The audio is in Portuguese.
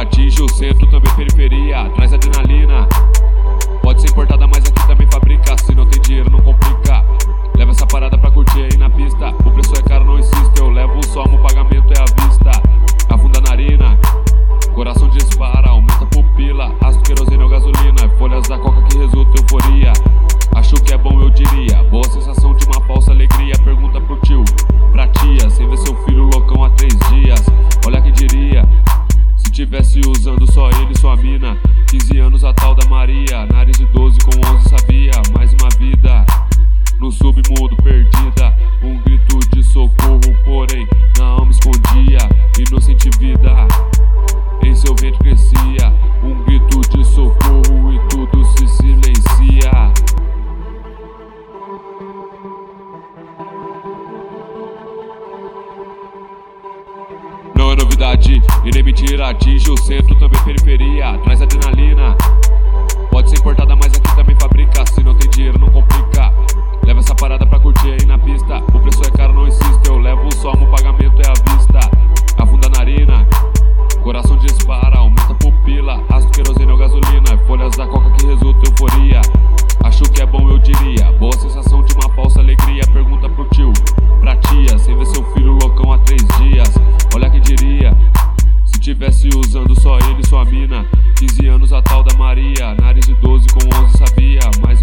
atinge o centro, também periferia, traz adrenalina. Pode ser importada, mais é Só ele e sua mina 15 anos a tal da Maria Nariz de 12 com 11 sabia Mais uma vida no submundo perdida. Um grito de socorro porém Na alma escondia Inocente vida Em seu ventre crescia. Um grito de socorro novidade. E nem mentira, atinge o centro, também periferia. Traz adrenalina. mina. 15 anos a tal da Maria, nariz de 12 com 11 sabia, mas